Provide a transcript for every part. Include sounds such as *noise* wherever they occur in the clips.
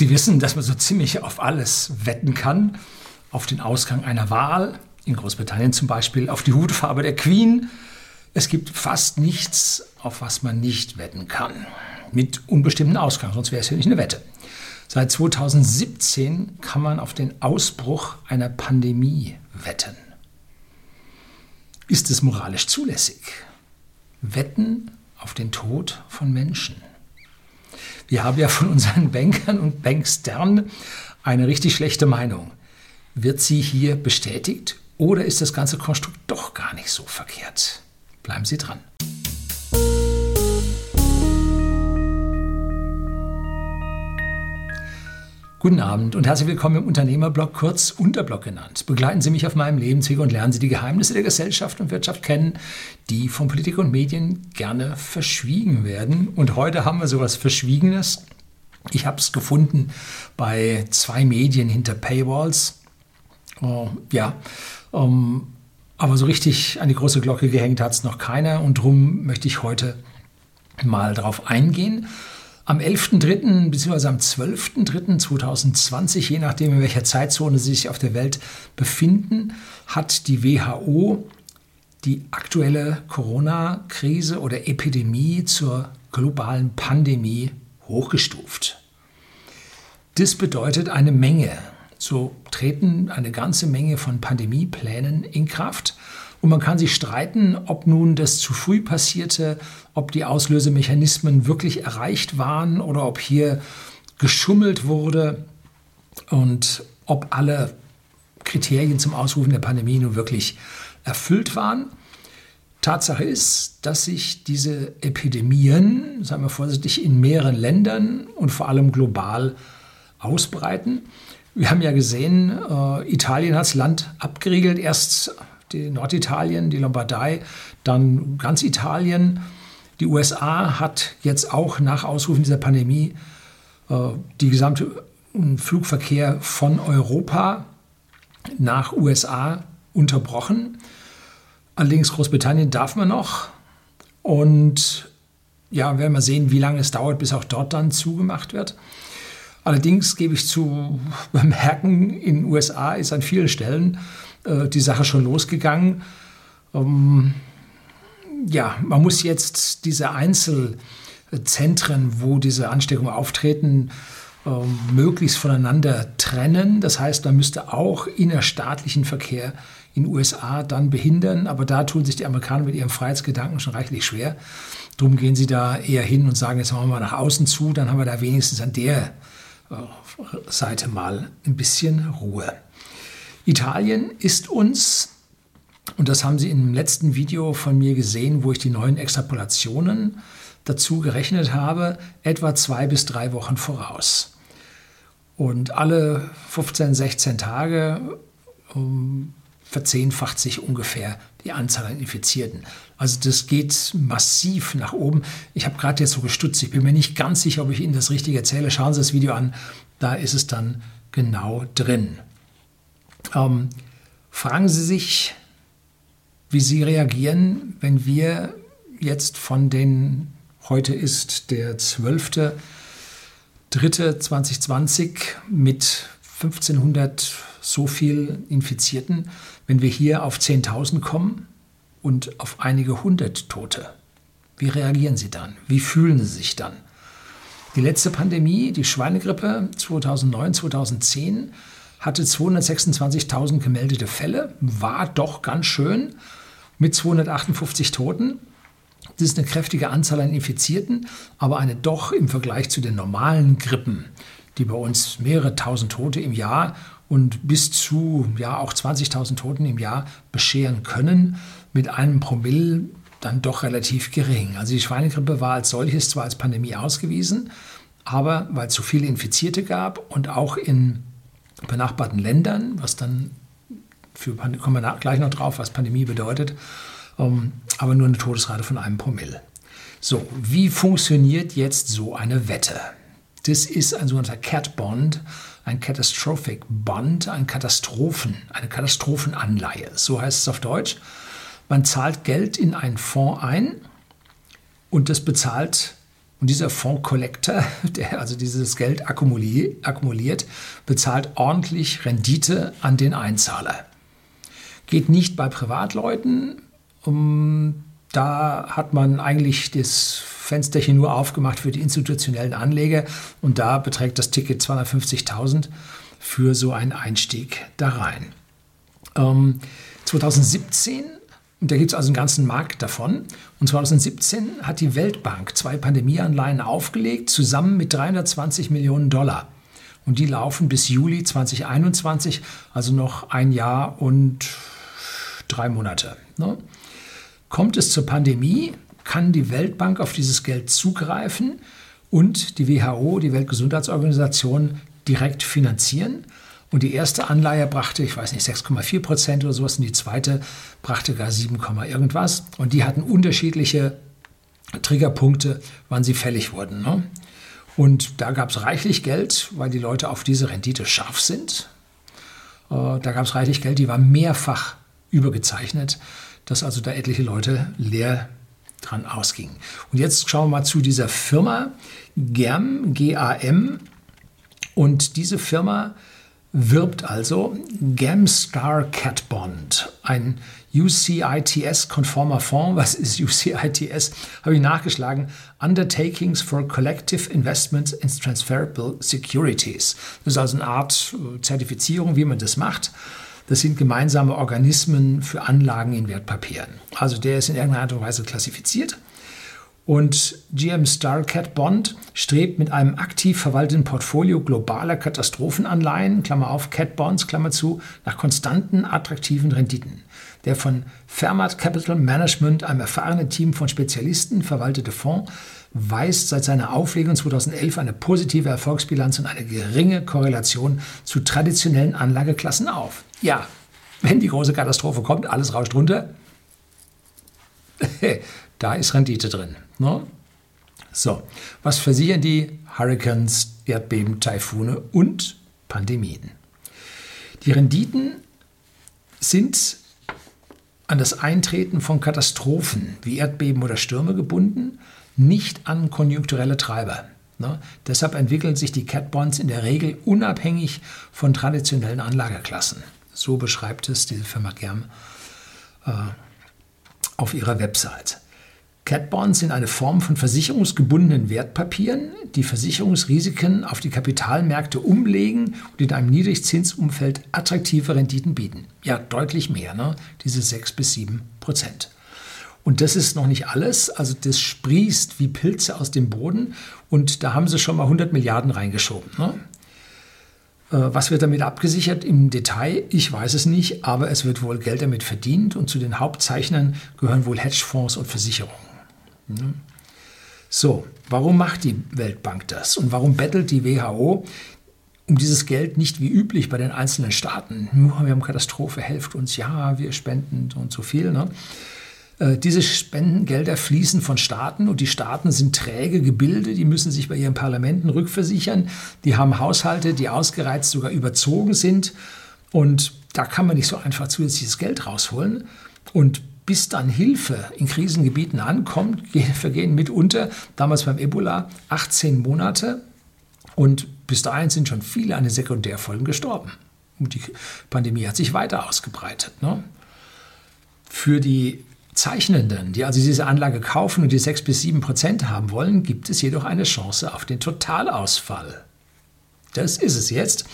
Sie wissen, dass man so ziemlich auf alles wetten kann. Auf den Ausgang einer Wahl, in Großbritannien zum Beispiel, auf die Hutfarbe der Queen. Es gibt fast nichts, auf was man nicht wetten kann. Mit unbestimmten Ausgang, sonst wäre es ja nicht eine Wette. Seit 2017 kann man auf den Ausbruch einer Pandemie wetten. Ist es moralisch zulässig? Wetten auf den Tod von Menschen. Wir haben ja von unseren *laughs* Bankern und Bankstern eine richtig schlechte Meinung. Wird sie hier bestätigt oder ist das ganze Konstrukt doch gar nicht so verkehrt? Bleiben Sie dran. Guten Abend und herzlich willkommen im Unternehmerblog, kurz Unterblog genannt. Begleiten Sie mich auf meinem Lebensweg und lernen Sie die Geheimnisse der Gesellschaft und Wirtschaft kennen, die von Politik und Medien gerne verschwiegen werden. Und heute haben wir sowas Verschwiegenes. Ich habe es gefunden bei zwei Medien hinter Paywalls. Oh, ja, um, ähm, aber so richtig an die große Glocke gehängt hat es noch keiner und darum möchte ich heute mal darauf eingehen. Am 11.3. bzw. am 12.3.2020, je nachdem in welcher Zeitzone Sie sich auf der Welt befinden, hat die WHO die aktuelle Corona-Krise oder Epidemie zur globalen Pandemie hochgestuft. Das bedeutet eine Menge. So treten eine ganze Menge von Pandemieplänen in Kraft und man kann sich streiten, ob nun das zu früh passierte, ob die Auslösemechanismen wirklich erreicht waren oder ob hier geschummelt wurde und ob alle Kriterien zum Ausrufen der Pandemie nun wirklich erfüllt waren. Tatsache ist, dass sich diese Epidemien, sagen wir vorsichtig, in mehreren Ländern und vor allem global ausbreiten. Wir haben ja gesehen, äh, Italien hat das Land abgeriegelt, erst die Norditalien, die Lombardei, dann ganz Italien. Die USA hat jetzt auch nach Ausrufen dieser Pandemie äh, die gesamte Flugverkehr von Europa nach USA unterbrochen. Allerdings Großbritannien darf man noch. Und ja, werden wir sehen, wie lange es dauert, bis auch dort dann zugemacht wird. Allerdings gebe ich zu *laughs* bemerken, in den USA ist an vielen Stellen äh, die Sache schon losgegangen. Ähm, ja, man muss jetzt diese Einzelzentren, wo diese Ansteckungen auftreten, ähm, möglichst voneinander trennen. Das heißt, man müsste auch innerstaatlichen Verkehr in den USA dann behindern. Aber da tun sich die Amerikaner mit ihrem Freiheitsgedanken schon reichlich schwer. Darum gehen sie da eher hin und sagen, jetzt machen wir mal nach außen zu, dann haben wir da wenigstens an der äh, Seite mal ein bisschen Ruhe. Italien ist uns, und das haben Sie im letzten Video von mir gesehen, wo ich die neuen Extrapolationen dazu gerechnet habe, etwa zwei bis drei Wochen voraus. Und alle 15, 16 Tage um, verzehnfacht sich ungefähr die Anzahl an Infizierten. Also das geht massiv nach oben. Ich habe gerade jetzt so gestutzt. Ich bin mir nicht ganz sicher, ob ich Ihnen das richtig erzähle. Schauen Sie das Video an. Da ist es dann genau drin. Ähm, fragen Sie sich, wie Sie reagieren, wenn wir jetzt von den, heute ist der 12.3.2020 mit 1500 so viel Infizierten, wenn wir hier auf 10.000 kommen und auf einige hundert Tote. Wie reagieren Sie dann? Wie fühlen Sie sich dann? Die letzte Pandemie, die Schweinegrippe 2009, 2010, hatte 226.000 gemeldete Fälle, war doch ganz schön mit 258 Toten. Das ist eine kräftige Anzahl an Infizierten, aber eine doch im Vergleich zu den normalen Grippen, die bei uns mehrere tausend Tote im Jahr und bis zu ja auch 20.000 Toten im Jahr bescheren können, mit einem Promille dann doch relativ gering. Also die Schweinegrippe war als solches zwar als Pandemie ausgewiesen, aber weil es so viele Infizierte gab und auch in benachbarten Ländern, was dann für kommen wir gleich noch drauf, was Pandemie bedeutet, ähm, aber nur eine Todesrate von einem Promille. So, wie funktioniert jetzt so eine Wette? Das ist ein sogenannter Cat Bond, ein Catastrophic Bond, ein Katastrophen, eine Katastrophenanleihe. So heißt es auf Deutsch. Man zahlt Geld in einen Fonds ein und das bezahlt Und dieser Fonds Collector, *laughs* der also dieses Geld akkumuliert, bezahlt ordentlich Rendite an den Einzahler. Geht nicht bei Privatleuten. Um, da hat man eigentlich das Fensterchen nur aufgemacht für die institutionellen Anleger und da beträgt das Ticket 250.000 für so einen Einstieg da rein. Ähm, 2017 und da gibt es also einen ganzen Markt davon. Und 2017 hat die Weltbank zwei Pandemieanleihen aufgelegt, zusammen mit 320 Millionen Dollar. Und die laufen bis Juli 2021, also noch ein Jahr und drei Monate. Ne? Kommt es zur Pandemie, kann die Weltbank auf dieses Geld zugreifen und die WHO, die Weltgesundheitsorganisation, direkt finanzieren. Und die erste Anleihe brachte, ich weiß nicht, 6,4 Prozent oder sowas und die zweite brachte gar 7, irgendwas. Und die hatten unterschiedliche Triggerpunkte, wann sie fällig wurden. Ne? Und da gab es reichlich Geld, weil die Leute auf diese Rendite scharf sind. Äh, da gab es reichlich Geld, die war mehrfach übergezeichnet, dass also da etliche Leute leer dran ausgingen. Und jetzt schauen wir mal zu dieser Firma GAM, G-A-M. Und diese Firma wirbt also Gemstar Cat Bond, ein UCITS-konformer Fonds. *laughs* Was ist UCITS? Habe ich nachgeschlagen. Undertakings for Collective Investments in Transferable Securities. Das ist also eine Art äh, Zertifizierung, wie man das macht. Das sind gemeinsame Organismen für Anlagen in Wertpapieren. Also der ist in irgendeiner Art und Weise klassifiziert und GM Starcat Bond strebt mit einem aktiv verwalteten Portfolio globaler Katastrophenanleihen, Klammer auf, Cat Bonds, Klammer zu, nach konstanten, attraktiven Renditen. Der von Fairmat Capital Management, einem erfahrenen Team von Spezialisten, verwaltete Fonds weist seit seiner Auflegung 2011 eine positive Erfolgsbilanz und eine geringe Korrelation zu traditionellen Anlageklassen auf. Ja, wenn die große Katastrophe kommt, alles rauscht runter, *laughs* da ist Rendite drin. Ne? So, was versichern die Hurricanes, Erdbeben, Taifune und Pandemien? Die Renditen sind an das Eintreten von Katastrophen wie Erdbeben oder Stürme gebunden, nicht an konjunkturelle Treiber. Ne? Deshalb entwickeln sich die Cat Bonds in der Regel unabhängig von traditionellen Anlageklassen. So beschreibt es diese Firma Germ äh, auf ihrer Website. Cat Bonds sind eine Form von versicherungsgebundenen Wertpapieren, die Versicherungsrisiken auf die Kapitalmärkte umlegen und in einem Niedrigzinsumfeld attraktive Renditen bieten. Ja, deutlich mehr, ne? diese 6 bis 7 Prozent. Und das ist noch nicht alles. Also das sprießt wie Pilze aus dem Boden und da haben sie schon mal 100 Milliarden reingeschoben. Ne? Äh, was wird damit abgesichert im Detail? Ich weiß es nicht, aber es wird wohl Geld damit verdient und zu den Hauptzeichnern gehören wohl Hedgefonds und Versicherungen. So, warum macht die Weltbank das? Und warum bettelt die WHO um dieses Geld nicht wie üblich bei den einzelnen Staaten? Wir haben Katastrophe, helft uns, ja, wir spenden und so viel. Ne? Äh, diese Spendengelder fließen von Staaten und die Staaten sind träge Gebilde, die müssen sich bei ihren Parlamenten rückversichern. Die haben Haushalte, die ausgereizt sogar überzogen sind. Und da kann man nicht so einfach zusätzliches Geld rausholen. Und bis dann Hilfe in Krisengebieten ankommt, *laughs* vergehen mitunter, damals beim Ebola, 18 Monate. Und bis dahin sind schon viele an den Sekundärfolgen gestorben. Und die Pandemie hat sich weiter ausgebreitet. Ne? Für die Zeichnenden, die also diese Anlage kaufen und die 6 bis 7 Prozent haben wollen, gibt es jedoch eine Chance auf den Totalausfall. Das ist es jetzt.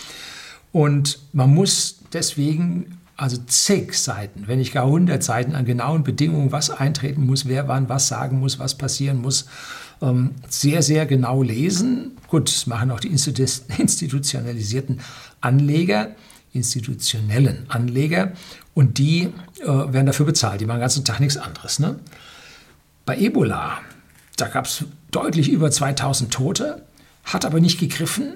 Und man muss deswegen also zig Seiten, wenn nicht gar 100 Seiten an genauen Bedingungen, was eintreten muss, wer wann was sagen muss, was passieren muss, ähm, sehr, sehr genau lesen. Gut, das machen auch die *laughs* institutionalisierten Anleger, institutionellen Anleger und die äh, werden dafür bezahlt. Die machen den ganzen Tag nichts anderes. Ne? Bei Ebola, da gab es deutlich über 2000 Tote, hat aber nicht gegriffen,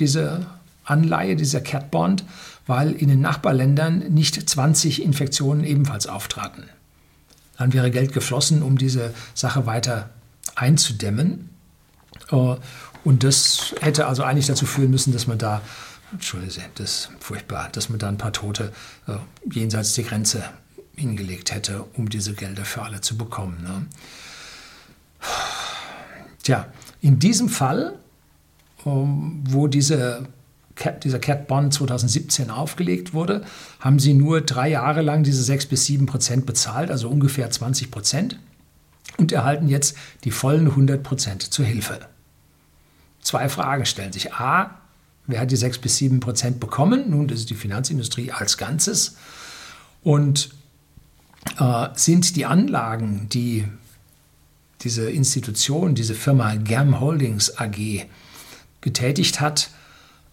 diese Anleihe, dieser Cat Bond, weil in den Nachbarländern nicht 20 Infektionen ebenfalls auftraten. Dann wäre Geld geflossen, um diese Sache weiter einzudämmen. Äh, und das hätte also eigentlich dazu führen müssen, dass man da, Entschuldigung, das ist furchtbar, dass man da ein paar Tote äh, jenseits der Grenze hingelegt hätte, um diese Gelder für alle zu bekommen. Ne? Tja, in diesem Fall, ähm, wo diese dieser Cat Bond 2017 aufgelegt wurde, haben sie nur drei Jahre lang diese 6 bis 7 Prozent bezahlt, also ungefähr 20 Prozent, und erhalten jetzt die vollen 100 Prozent zur Hilfe. Zwei Fragen stellen sich. A, wer hat die 6 bis 7 Prozent bekommen? Nun, das ist die Finanzindustrie als Ganzes. Und äh, sind die Anlagen, die diese Institution, diese Firma Germ Holdings AG getätigt hat,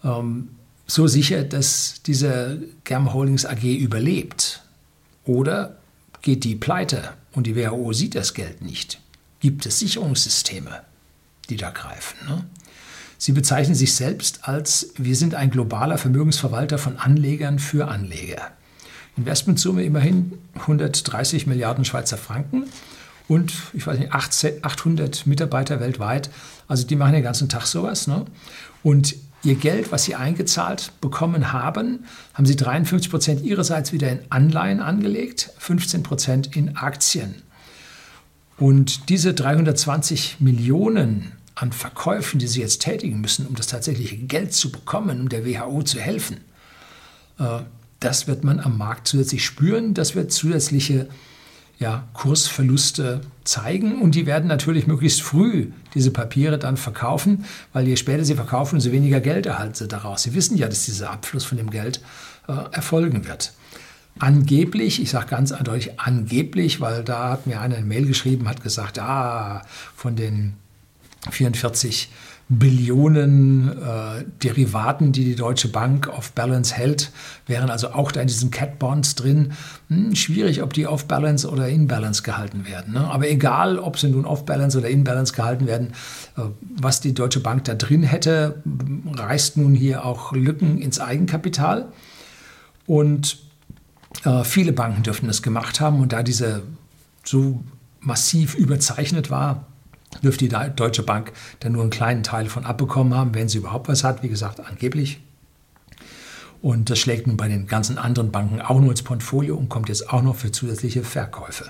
ähm, so sicher, dass diese Germ Holdings AG überlebt? Oder geht die pleite und die WHO sieht das Geld nicht? Gibt es Sicherungssysteme, die da greifen? Ne? Sie bezeichnen sich selbst als, wir sind ein globaler Vermögensverwalter von Anlegern für Anleger. Investmentsumme immerhin 130 Milliarden Schweizer Franken und ich weiß nicht, 800 Mitarbeiter weltweit. Also die machen den ganzen Tag sowas. Ne? Und ihr Geld, was sie eingezahlt bekommen haben, haben sie 53 Prozent ihrerseits wieder in Anleihen angelegt, 15 Prozent in Aktien. Und diese 320 Millionen an Verkäufen, die sie jetzt tätigen müssen, um das tatsächliche Geld zu bekommen, um der WHO zu helfen, äh, das wird man am Markt zusätzlich spüren. Das wird zusätzliche ja, Kursverluste zeigen und die werden natürlich möglichst früh diese Papiere dann verkaufen, weil je später sie verkaufen, umso weniger Geld erhalten sie daraus. Sie wissen ja, dass dieser Abfluss von dem Geld äh, erfolgen wird. Angeblich, ich sage ganz eindeutig angeblich, weil da hat mir einer eine Mail geschrieben, hat gesagt, ah, von den 44 Billionen äh, Derivaten, die die Deutsche Bank auf Balance hält, wären also auch da in diesen Cat Bonds drin. Hm, schwierig, ob die auf Balance oder in Balance gehalten werden. Ne? Aber egal, ob sie nun auf Balance oder in Balance gehalten werden, äh, was die Deutsche Bank da drin hätte, reißt nun hier auch Lücken ins Eigenkapital. Und äh, viele Banken dürften das gemacht haben. Und da diese so massiv überzeichnet war, dürfte die Deutsche Bank dann nur einen kleinen Teil von abbekommen haben, wenn sie überhaupt was hat, wie gesagt, angeblich. Und das schlägt nun bei den ganzen anderen Banken auch nur ins Portfolio und kommt jetzt auch noch für zusätzliche Verkäufe.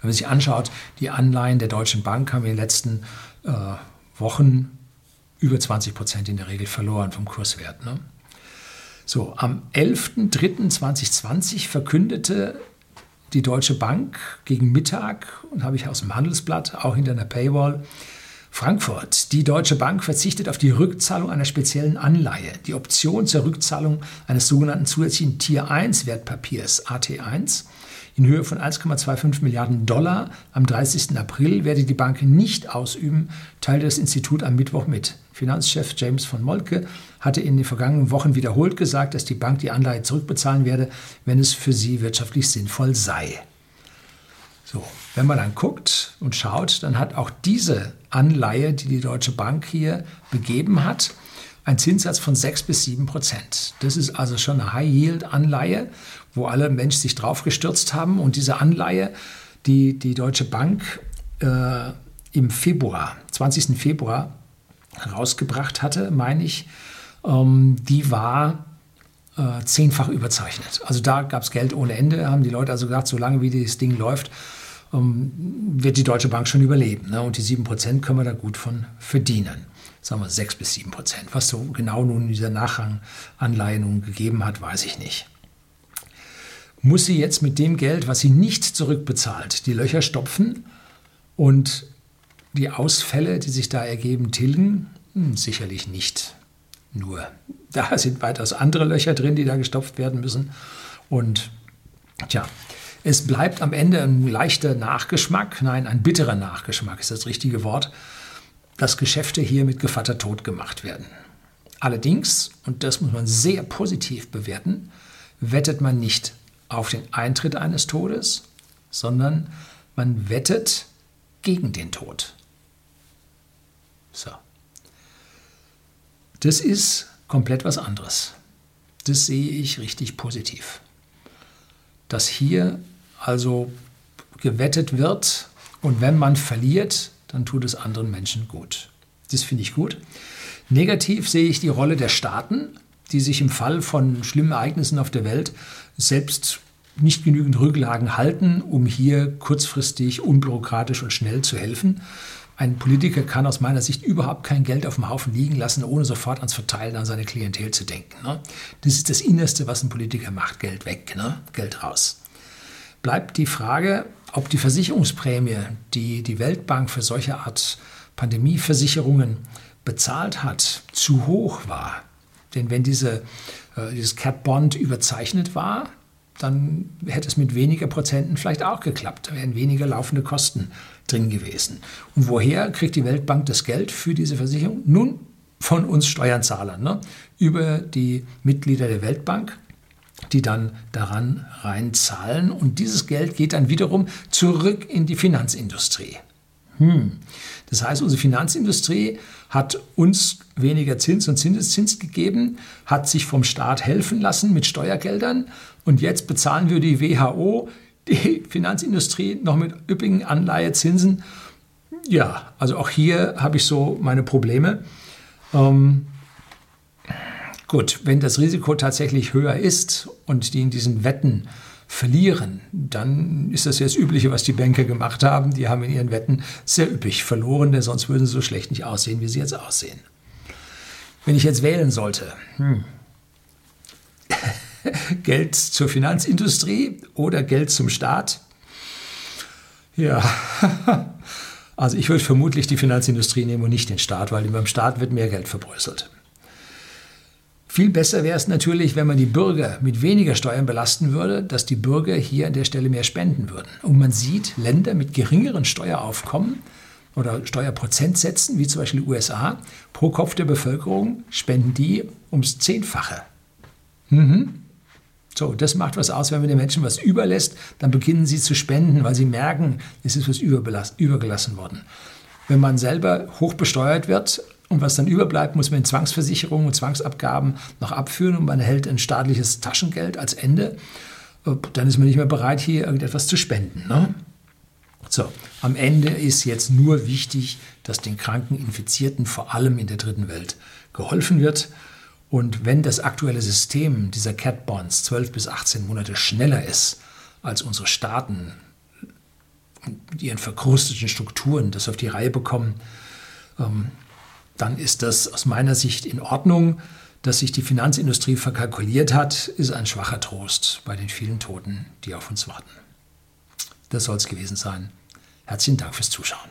Wenn man sich anschaut, die Anleihen der Deutschen Bank haben in den letzten äh, Wochen über 20 Prozent in der Regel verloren vom Kurswert. Ne? So, am 11.03.2020 verkündete die Deutsche Bank gegen Mittag, und habe ich aus dem Handelsblatt, auch hinter einer Paywall, Frankfurt. Die Deutsche Bank verzichtet auf die Rückzahlung einer speziellen Anleihe. Die Option zur Rückzahlung eines sogenannten zusätzlichen Tier 1 Wertpapiers AT1 in Höhe von 1,25 Milliarden Dollar am 30. April werde die Bank nicht ausüben, teilte das Institut am Mittwoch mit. Finanzchef James von Molke hatte in den vergangenen Wochen wiederholt gesagt, dass die Bank die Anleihe zurückbezahlen werde, wenn es für sie wirtschaftlich sinnvoll sei. So, wenn man dann guckt und schaut, dann hat auch diese Anleihe, die die Deutsche Bank hier begeben hat, einen Zinssatz von 6 bis 7 Prozent. Das ist also schon eine High-Yield-Anleihe, wo alle Menschen sich drauf gestürzt haben. Und diese Anleihe, die die Deutsche Bank äh, im Februar, 20. Februar herausgebracht hatte, meine ich, ähm, die war äh, zehnfach überzeichnet. Also da gab es Geld ohne Ende, haben die Leute also gesagt, solange wie das Ding läuft, ähm, wird die Deutsche Bank schon überleben. Ne? Und die 7% können wir da gut von verdienen. Sagen wir 6 bis 7 Prozent. Was so genau nun dieser Nachranganleihe nun gegeben hat, weiß ich nicht. Muss sie jetzt mit dem Geld, was sie nicht zurückbezahlt, die Löcher stopfen und die Ausfälle, die sich da ergeben, tilgen? Hm, sicherlich nicht. Nur da sind weitaus andere Löcher drin, die da gestopft werden müssen. Und tja, es bleibt am Ende ein leichter Nachgeschmack, nein, ein bitterer Nachgeschmack ist das richtige Wort, dass Geschäfte hier mit Gevatter tot gemacht werden. Allerdings, und das muss man sehr positiv bewerten, wettet man nicht auf den Eintritt eines Todes, sondern man wettet gegen den Tod. So. Das ist komplett was anderes. Das sehe ich richtig positiv. Dass hier also gewettet wird und wenn man verliert, dann tut es anderen Menschen gut. Das finde ich gut. Negativ sehe ich die Rolle der Staaten, die sich im Fall von schlimmen Ereignissen auf der Welt selbst nicht genügend Rücklagen halten, um hier kurzfristig, unbürokratisch und schnell zu helfen. Ein Politiker kann aus meiner Sicht überhaupt kein Geld auf dem Haufen liegen lassen, ohne sofort ans Verteilen an seine Klientel zu denken. Ne? Das ist das Innerste, was ein Politiker macht. Geld weg, ne? Geld raus. Bleibt die Frage, ob die Versicherungsprämie, die die Weltbank für solche Art Pandemieversicherungen bezahlt hat, zu hoch war. Denn wenn diese, äh, dieses Cat Bond überzeichnet war, dann hätte es mit weniger Prozenten vielleicht auch geklappt. Da wären weniger laufende Kosten drin gewesen. Und woher kriegt die Weltbank das Geld für diese Versicherung? Nun, von uns Steuerzahlern, ne? über die Mitglieder der Weltbank, die dann daran reinzahlen. Und dieses Geld geht dann wiederum zurück in die Finanzindustrie. Hm. Das heißt, unsere Finanzindustrie hat uns weniger Zins und Zinseszins gegeben, hat sich vom Staat helfen lassen mit Steuergeldern und jetzt bezahlen wir die WHO, die Finanzindustrie noch mit üppigen Anleihezinsen. Ja, also auch hier habe ich so meine Probleme. Ähm, gut, wenn das Risiko tatsächlich höher ist und die in diesen Wetten verlieren, dann ist das das Übliche, was die Banker gemacht haben. Die haben in ihren Wetten sehr üppig verloren, denn sonst würden sie so schlecht nicht aussehen, wie sie jetzt aussehen. Wenn ich jetzt wählen sollte, hm. *laughs* Geld zur Finanzindustrie oder Geld zum Staat? Ja, *laughs* also ich würde vermutlich die Finanzindustrie nehmen und nicht den Staat, weil beim Staat wird mehr Geld verbröselt. Viel besser wäre es natürlich, wenn man die Bürger mit weniger Steuern belasten würde, dass die Bürger hier an der Stelle mehr spenden würden. Und man sieht, Länder mit geringeren Steueraufkommen oder Steuerprozentsätzen, wie zum Beispiel die USA, pro Kopf der Bevölkerung spenden die ums Zehnfache. Mhm. So, das macht was aus, wenn man den Menschen was überlässt, dann beginnen sie zu spenden, weil sie merken, es ist was übergelassen worden. Wenn man selber hoch besteuert wird, und was dann überbleibt, muss man in Zwangsversicherungen und Zwangsabgaben noch abführen und man erhält ein staatliches Taschengeld als Ende. Dann ist man nicht mehr bereit, hier irgendetwas zu spenden. Ne? So, am Ende ist jetzt nur wichtig, dass den kranken Infizierten vor allem in der dritten Welt geholfen wird. Und wenn das aktuelle System dieser Cat Bonds 12 bis 18 Monate schneller ist als unsere Staaten mit ihren verkrusteten Strukturen das auf die Reihe bekommen, ähm, dann ist das aus meiner Sicht in Ordnung. Dass sich die Finanzindustrie verkalkuliert hat, ist ein schwacher Trost bei den vielen Toten, die auf uns warten. Das soll es gewesen sein. Herzlichen Dank fürs Zuschauen.